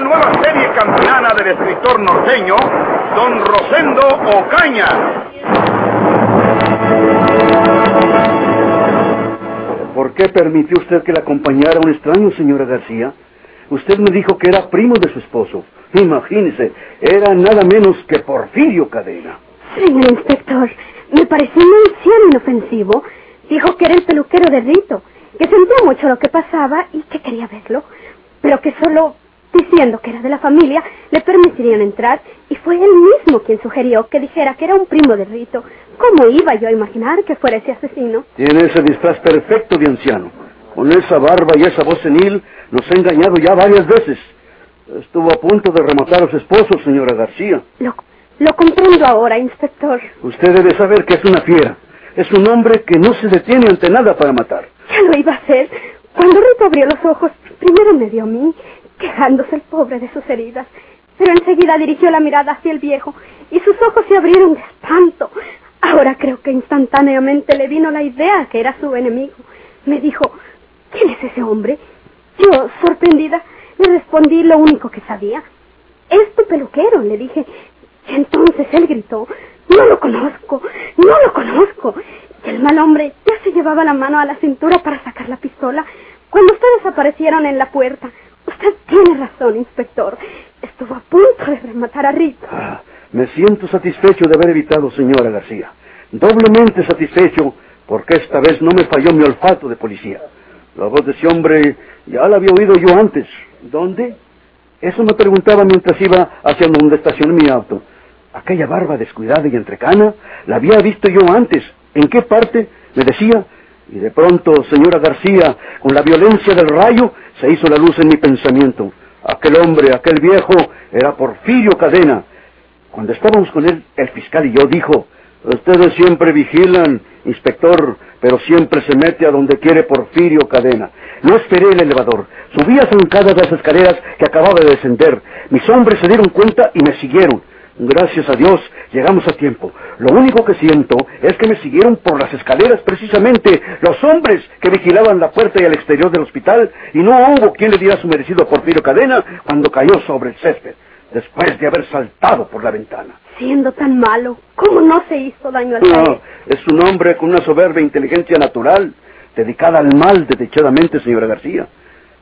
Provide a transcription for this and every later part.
Una nueva serie campeana del escritor norteño, Don Rosendo Ocaña. ¿Por qué permitió usted que la acompañara un extraño, señora García? Usted me dijo que era primo de su esposo. Imagínese, era nada menos que Porfirio Cadena. Señor inspector, me pareció muy anciano inofensivo. Dijo que era el peluquero de Rito, que sentía mucho lo que pasaba y que quería verlo, pero que solo diciendo que era de la familia le permitirían entrar y fue él mismo quien sugirió que dijera que era un primo de Rito. ¿Cómo iba yo a imaginar que fuera ese asesino? Tiene ese disfraz perfecto de anciano. Con esa barba y esa voz senil nos ha engañado ya varias veces. Estuvo a punto de rematar a su esposo, señora García. Lo, lo comprendo ahora, inspector. Usted debe saber que es una fiera. Es un hombre que no se detiene ante nada para matar. Ya lo iba a hacer. Cuando Rito abrió los ojos, primero me dio a mí, quejándose el pobre de sus heridas. Pero enseguida dirigió la mirada hacia el viejo y sus ojos se abrieron de espanto. Ahora creo que instantáneamente le vino la idea que era su enemigo. Me dijo, ¿quién es ese hombre? Yo, sorprendida, le respondí lo único que sabía. Es tu peluquero, le dije. Y entonces él gritó, no lo conozco, no lo conozco. Y el mal hombre ya se llevaba la mano a la cintura para sacar la pistola cuando ustedes aparecieron en la puerta. Tiene razón, inspector. Estuvo a punto de rematar a Rito. Ah, me siento satisfecho de haber evitado, señora García. Doblemente satisfecho porque esta vez no me falló mi olfato de policía. La voz de ese hombre ya la había oído yo antes. ¿Dónde? Eso me preguntaba mientras iba hacia donde estacioné mi auto. Aquella barba descuidada y entrecana la había visto yo antes. ¿En qué parte? Me decía. Y de pronto, señora García, con la violencia del rayo, se hizo la luz en mi pensamiento. Aquel hombre, aquel viejo, era Porfirio Cadena. Cuando estábamos con él, el fiscal y yo dijo, ustedes siempre vigilan, inspector, pero siempre se mete a donde quiere Porfirio Cadena. No esperé el elevador. Subí a zancadas las escaleras que acababa de descender. Mis hombres se dieron cuenta y me siguieron. Gracias a Dios, llegamos a tiempo. Lo único que siento es que me siguieron por las escaleras precisamente los hombres que vigilaban la puerta y el exterior del hospital y no hubo quien le diera su merecido Porfirio Cadena cuando cayó sobre el césped, después de haber saltado por la ventana. Siendo tan malo, ¿cómo no se hizo daño al No, es un hombre con una soberbia inteligencia natural, dedicada al mal desdichadamente, señora García.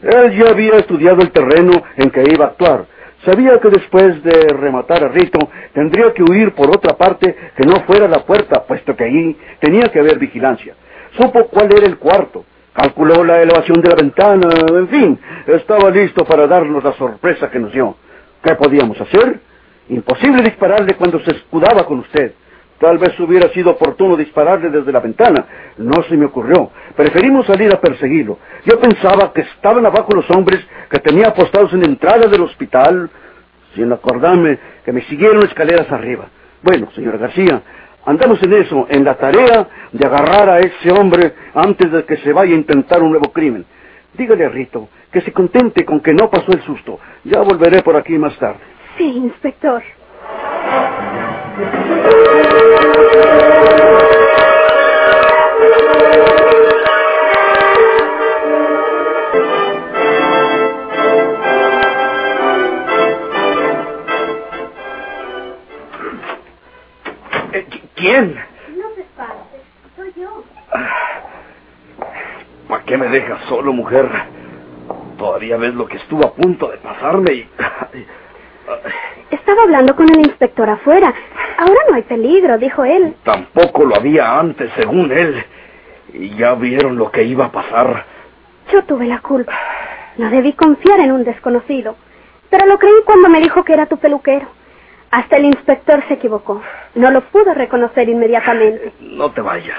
Él ya había estudiado el terreno en que iba a actuar. Sabía que después de rematar a Rito tendría que huir por otra parte que no fuera la puerta, puesto que allí tenía que haber vigilancia. Supo cuál era el cuarto, calculó la elevación de la ventana, en fin, estaba listo para darnos la sorpresa que nos dio. ¿Qué podíamos hacer? Imposible dispararle cuando se escudaba con usted. Tal vez hubiera sido oportuno dispararle desde la ventana. No se me ocurrió. Preferimos salir a perseguirlo. Yo pensaba que estaban abajo los hombres que tenía apostados en la entrada del hospital, sin acordarme que me siguieron escaleras arriba. Bueno, señora García, andamos en eso, en la tarea de agarrar a ese hombre antes de que se vaya a intentar un nuevo crimen. Dígale a Rito que se contente con que no pasó el susto. Ya volveré por aquí más tarde. Sí, inspector. ¿Quién? No se espante, soy yo. ¿Para qué me dejas solo, mujer? Todavía ves lo que estuvo a punto de pasarme y... Estaba hablando con el inspector afuera. Ahora no hay peligro, dijo él. Tampoco lo había antes, según él. Y ya vieron lo que iba a pasar. Yo tuve la culpa. No debí confiar en un desconocido. Pero lo creí cuando me dijo que era tu peluquero. Hasta el inspector se equivocó. No lo pudo reconocer inmediatamente. No te vayas.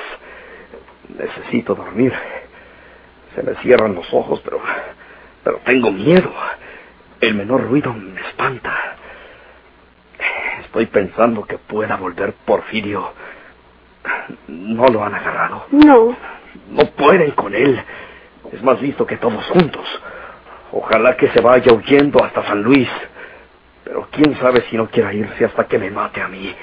Necesito dormir. Se me cierran los ojos, pero... Pero tengo miedo. El menor ruido me espanta. Estoy pensando que pueda volver Porfirio. ¿No lo han agarrado? No. No pueden con él. Es más listo que todos juntos. Ojalá que se vaya huyendo hasta San Luis. Pero quién sabe si no quiera irse hasta que me mate a mí.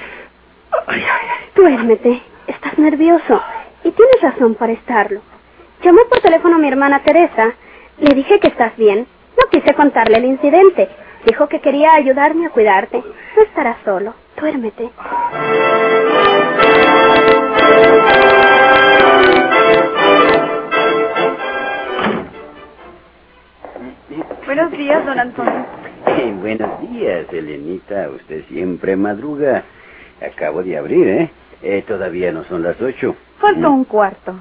Ay, ay, ay. Duérmete. Estás nervioso. Y tienes razón para estarlo. Llamé por teléfono a mi hermana Teresa. Le dije que estás bien. No quise contarle el incidente. Dijo que quería ayudarme a cuidarte. No estarás solo. Duérmete. Buenos días, don Antonio. Días, Elenita. Usted siempre madruga. Acabo de abrir, ¿eh? Eh, Todavía no son las ocho. Falta un cuarto.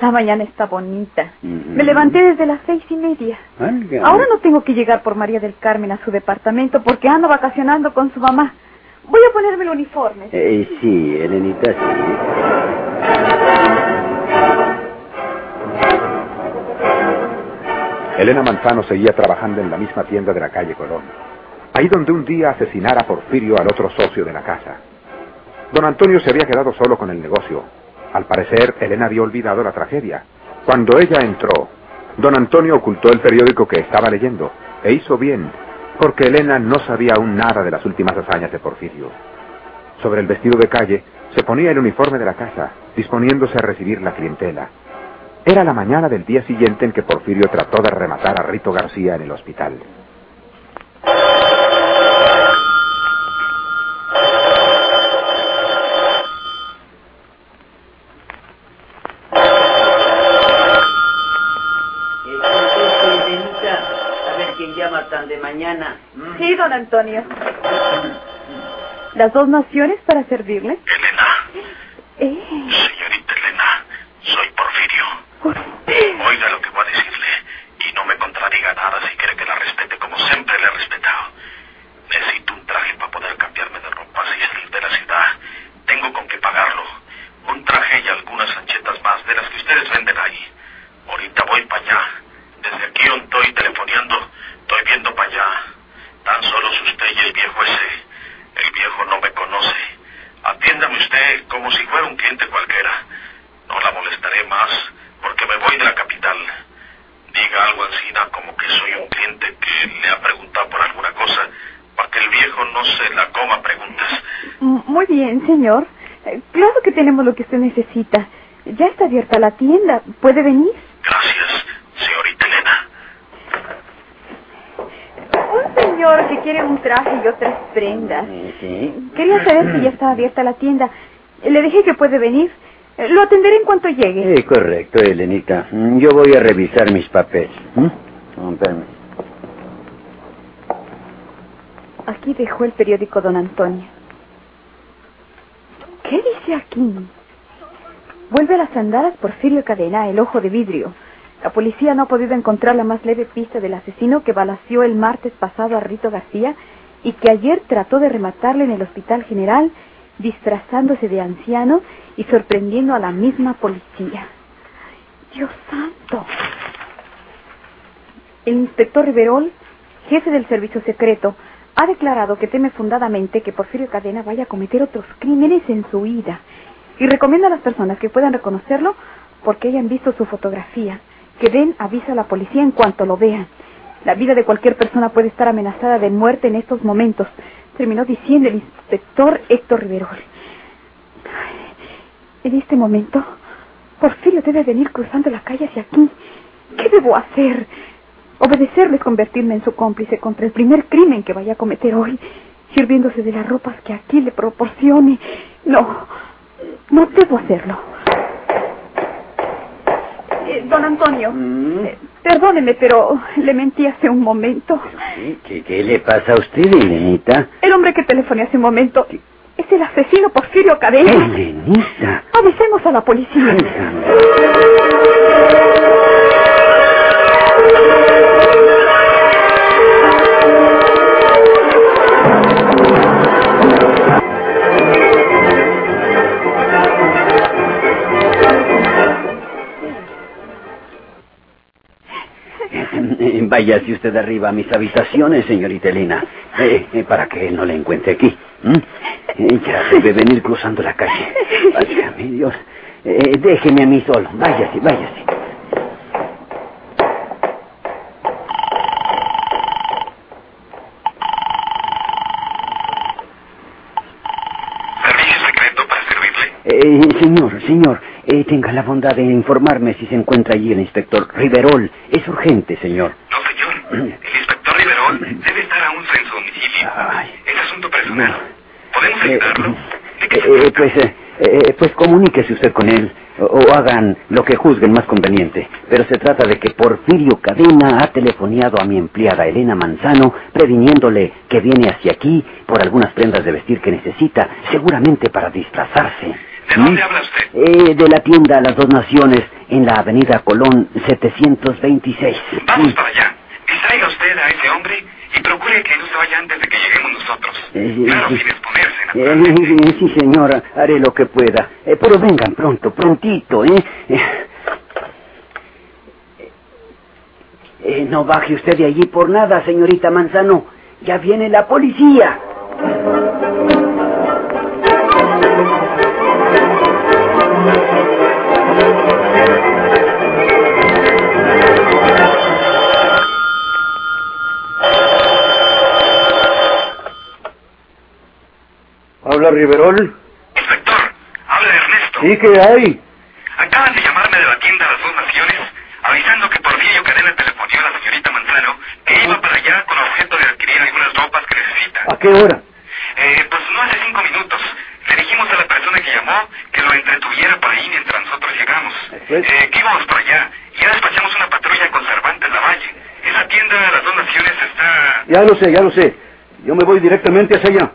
La mañana está bonita. Me levanté desde las seis y media. Válgame. Ahora no tengo que llegar por María del Carmen a su departamento porque ando vacacionando con su mamá. Voy a ponerme el uniforme. Eh, sí, Elenita, sí. Elena Manzano seguía trabajando en la misma tienda de la calle Colón. Ahí donde un día asesinara Porfirio al otro socio de la casa. Don Antonio se había quedado solo con el negocio. Al parecer, Elena había olvidado la tragedia. Cuando ella entró, don Antonio ocultó el periódico que estaba leyendo. E hizo bien, porque Elena no sabía aún nada de las últimas hazañas de Porfirio. Sobre el vestido de calle se ponía el uniforme de la casa, disponiéndose a recibir la clientela. Era la mañana del día siguiente en que Porfirio trató de rematar a Rito García en el hospital. Eh, conteste, Elenita, a ver quién llama tan de mañana. ¿Mm? Sí, don Antonio. Las dos naciones para servirle. Elena, Eh, señorita Elena, soy Porfirio. usted. Oiga lo que voy a decirle y no me contradiga nada si quiere que la respete como siempre le he respetado. Necesito un traje para poder cambiarme de ropa y salir de la ciudad. Tengo con qué pagarlo. Un traje y algunas anchetas más de las que ustedes venden ahí. Ahorita voy para allá. Desde aquí donde estoy telefoneando, estoy viendo para allá. Tan solos usted y el viejo ese. El viejo no me conoce. Atiéndame usted como si fuera un cliente cualquiera. No la molestaré más porque me voy de la capital. Diga algo Ancina como que soy un cliente que le ha preguntado por alguna cosa para que el viejo no se la coma preguntas. M- Muy bien, señor. Eh, Claro que tenemos lo que usted necesita. Ya está abierta la tienda. ¿Puede venir? Gracias, señorita Elena. Un señor que quiere un traje y otras prendas. Sí. Quería saber si ya está abierta la tienda. Le dije que puede venir. Lo atenderé en cuanto llegue. Eh, correcto, Elenita. Mm, Yo voy a revisar mis papeles. ¿Mm? Aquí dejó el periódico don Antonio. ¿Qué dice aquí? Vuelve a las andadas Porfirio Cadena, el ojo de vidrio. La policía no ha podido encontrar la más leve pista del asesino que balació el martes pasado a Rito García y que ayer trató de rematarle en el Hospital General, disfrazándose de anciano y sorprendiendo a la misma policía. Dios santo. El inspector Riverol, jefe del servicio secreto, ha declarado que teme fundadamente que Porfirio Cadena vaya a cometer otros crímenes en su huida y recomienda a las personas que puedan reconocerlo porque hayan visto su fotografía que den aviso a la policía en cuanto lo vean. La vida de cualquier persona puede estar amenazada de muerte en estos momentos, terminó diciendo el inspector Héctor Riverol. En este momento, Porfirio debe venir cruzando la calle hacia aquí. ¿Qué debo hacer? Obedecerle es convertirme en su cómplice contra el primer crimen que vaya a cometer hoy, sirviéndose de las ropas que aquí le proporcione. No, no debo hacerlo. Eh, don Antonio, Mm. eh, perdóneme, pero le mentí hace un momento. ¿Qué, qué, qué le pasa a usted, Elenita? El hombre que telefoné hace un momento es el asesino Porfirio Cadena. Elenita. Avisemos a la policía. Váyase usted arriba a mis habitaciones, señorita Elena, eh, eh, para que él no la encuentre aquí. ¿Mm? Eh, Ya debe venir cruzando la calle. Válgame Dios. Eh, déjeme a mí solo. Váyase, váyase. ¿Servicio secreto para servirle? Eh, señor, señor, eh, tenga la bondad de informarme si se encuentra allí el inspector Riverol. Es urgente, señor. El inspector Riverol debe estar aún en su domicilio. Es asunto personal. ¿Podemos Eh, ayudarlo? ¿De qué se eh, trata? pues, eh, eh, pues comuníquese usted con él o, hagan lo que juzguen más conveniente. Pero se trata de que Porfirio Cadena ha telefoneado a mi empleada Elena Manzano previniéndole que viene hacia aquí por algunas prendas de vestir que necesita, seguramente para disfrazarse. ¿De dónde ¿Mm? habla usted? Eh, de la tienda Las Dos Naciones en la avenida Colón 726. Vamos para allá. Distraiga usted a ese hombre y procure que no se vaya antes de que lleguemos nosotros. Eh, Claro, sin exponerse, Eh, sí, señora, haré lo que pueda. Eh, pero vengan pronto, prontito, ¿eh? Eh, eh, no baje usted de allí por nada, señorita Manzano. Ya viene la policía. Habla Riverol. Inspector, habla Ernesto. ¿Sí que hay? Acaban de llamarme de la tienda Las Dos Naciones avisando que Porfirio Cadena telefonió a la señorita Manzano que iba para allá con objeto de adquirir algunas ropas que necesita. ¿A qué hora? Eh, pues no hace cinco minutos. Le dijimos a la persona que llamó que lo entretuviera por ahí mientras nosotros llegamos. Eh, que íbamos para allá. Ya despachamos una patrulla con Cervantes Lavalle. Esa tienda de las dos naciones está... Ya lo sé, ya lo sé. Yo me voy directamente hacia allá.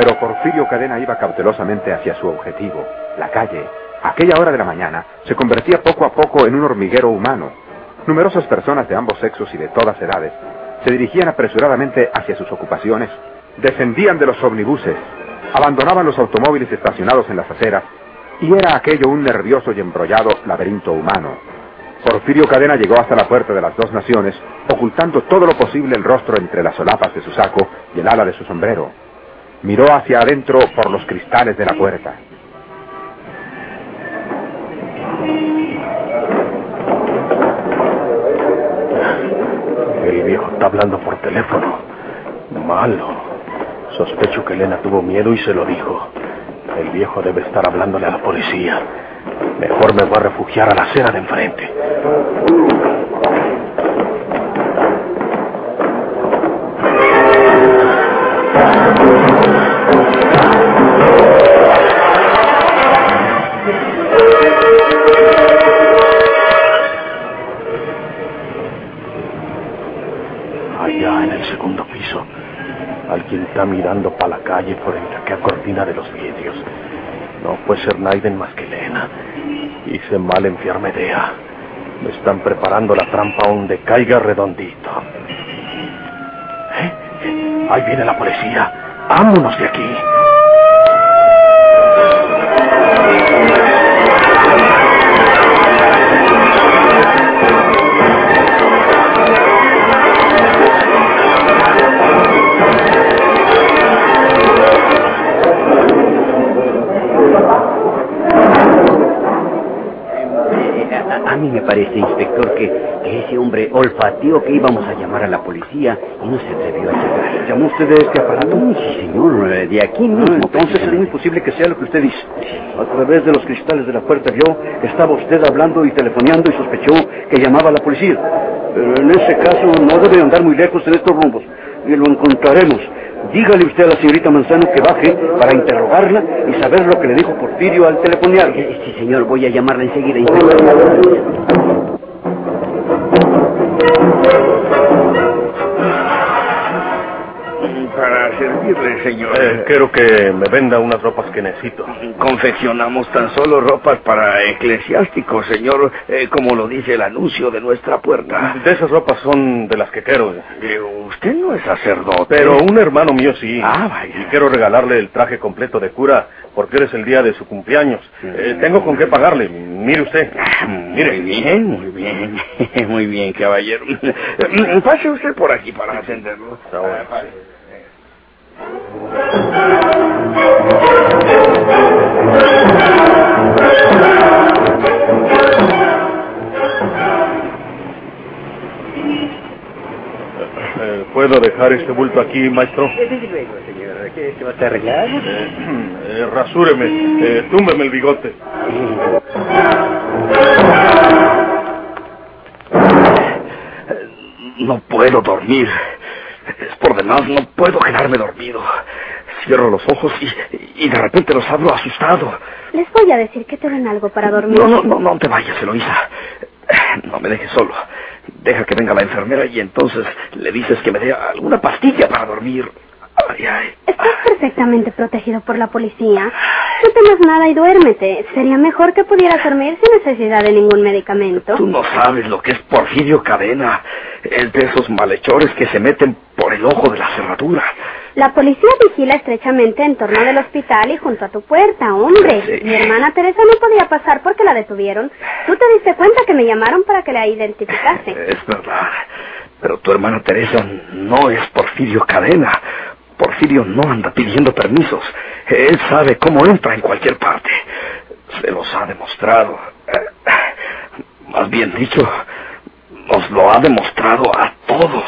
Pero Porfirio Cadena iba cautelosamente hacia su objetivo. La calle, aquella hora de la mañana, se convertía poco a poco en un hormiguero humano. Numerosas personas de ambos sexos y de todas edades se dirigían apresuradamente hacia sus ocupaciones, descendían de los omnibuses, abandonaban los automóviles estacionados en las aceras, y era aquello un nervioso y embrollado laberinto humano. Porfirio Cadena llegó hasta la puerta de las dos naciones, ocultando todo lo posible el rostro entre las solapas de su saco y el ala de su sombrero. Miró hacia adentro por los cristales de la puerta. El viejo está hablando por teléfono. Malo. Sospecho que Elena tuvo miedo y se lo dijo. El viejo debe estar hablándole a la policía. Mejor me voy a refugiar a la acera de enfrente. Está mirando para la calle por entre aquella cortina de los vidrios. No puede ser Naiden más que Elena. Hice mal en fiarme de. Me están preparando la trampa donde caiga redondito. ¿Eh? Ahí viene la policía. Vámonos de aquí. Mí me parece, inspector, que, que ese hombre olfateó que íbamos a llamar a la policía y no se atrevió a llegar. ¿Llamó usted de este aparato? Sí, señor, eh, de aquí Ah, mismo. entonces es muy posible que sea lo que usted dice. A través de los cristales de la puerta vio que estaba usted hablando y telefoneando y sospechó que llamaba a la policía. Pero en ese caso no debe andar muy lejos en estos rumbos. Y lo encontraremos. Dígale usted a la señorita Manzano que baje para interrogarla y saber lo que le dijo Porfirio al telefonear. Sí, señor, voy a llamarla enseguida, para servirle, señor. Eh, quiero que me venda unas ropas que necesito. Confeccionamos tan solo ropas para eclesiásticos, señor, eh, como lo dice el anuncio de nuestra puerta. De esas ropas son de las que quiero. Eh, usted no es sacerdote. Pero un hermano mío sí. Ah, vaya. Y quiero regalarle el traje completo de cura porque hoy es el día de su cumpleaños. Eh, tengo con qué pagarle. Mire usted. Mire. Muy bien, muy bien. Muy bien, caballero. Pase usted por aquí para atenderlo. Está bueno. Eh, ¿Puedo dejar este bulto aquí, maestro? Desde luego, señor. ¿Qué se va a arreglar? Eh, eh, rasúreme, eh, túmbeme el bigote. No puedo dormir. Es por demás, no puedo quedarme dormido. Cierro los ojos y, y de repente los abro asustado. Les voy a decir que te den algo para dormir. No, no, no, no te vayas, Eloisa. No me dejes solo. Deja que venga la enfermera y entonces le dices que me dé alguna pastilla para dormir. Ay, ay. Estás perfectamente protegido por la policía. No temas nada y duérmete. Sería mejor que pudieras dormir sin necesidad de ningún medicamento. Tú no sabes lo que es Porfirio Cadena. Es de esos malhechores que se meten por el ojo de la cerradura. La policía vigila estrechamente en torno del hospital y junto a tu puerta, hombre. Sí. Mi hermana Teresa no podía pasar porque la detuvieron. Tú te diste cuenta que me llamaron para que la identificase. Es verdad. Pero tu hermana Teresa no es Porfirio Cadena. Porfirio no anda pidiendo permisos. Él sabe cómo entra en cualquier parte. Se los ha demostrado. Más bien dicho, nos lo ha demostrado a todos.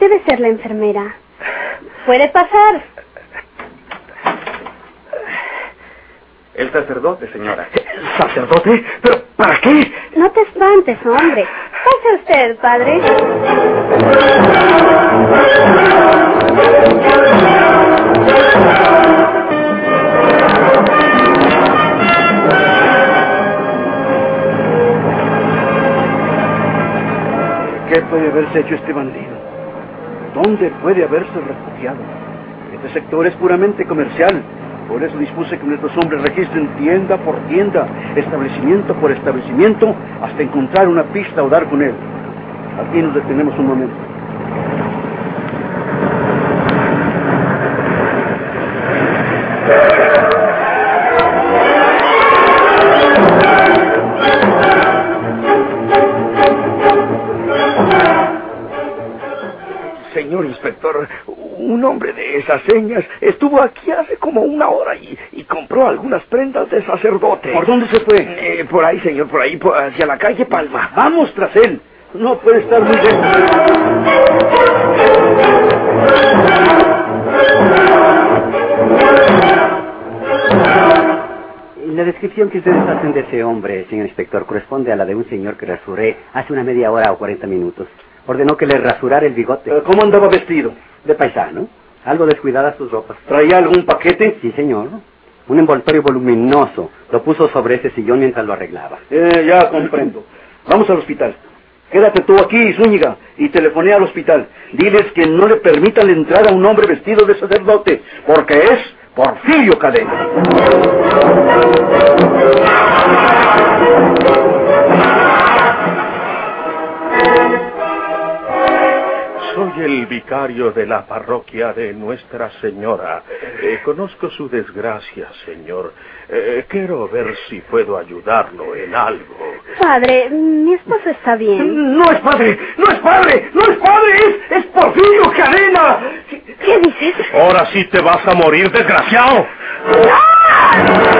Debe ser la enfermera. Puede pasar. El sacerdote, señora. ¿Sacerdote? ¿Pero para qué? No te espantes, hombre. Pase usted, padre. ¿Qué puede haberse hecho este bandido? ¿Dónde puede haberse refugiado? Este sector es puramente comercial. Por eso dispuse que nuestros hombres registren tienda por tienda, establecimiento por establecimiento, hasta encontrar una pista o dar con él. Aquí nos detenemos un momento. Un hombre de esas señas estuvo aquí hace como una hora y, y compró algunas prendas de sacerdote. ¿Por dónde se fue? Eh, por ahí, señor, por ahí, por- hacia la calle Palma. Vamos tras él. No puede estar muy lejos. La descripción que ustedes hacen de ese hombre, señor inspector, corresponde a la de un señor que rasuré hace una media hora o 40 minutos. Ordenó que le rasurara el bigote. Eh, ¿Cómo andaba vestido? De paisano. Algo descuidadas sus ropas. ¿Traía algún paquete? Sí, señor. Un envoltorio voluminoso. Lo puso sobre ese sillón mientras lo arreglaba. Eh, ya comprendo. Vamos al hospital. Quédate tú aquí, Zúñiga, y telefoné al hospital. Diles que no le permitan la entrada a un hombre vestido de sacerdote, porque es Porfirio Cadena. Soy el vicario de la parroquia de Nuestra Señora. Eh, conozco su desgracia, señor. Eh, quiero ver si puedo ayudarlo en algo. Padre, mi esposo está bien. No es padre, no es padre, no es padre, es, es Porfirio Cadena. ¿Qué dices? Ahora sí te vas a morir, desgraciado. ¿Por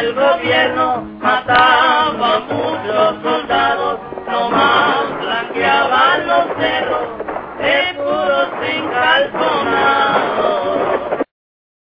El gobierno mataba muchos soldados, nomás blanqueaban los cerros, de puros sin calzón.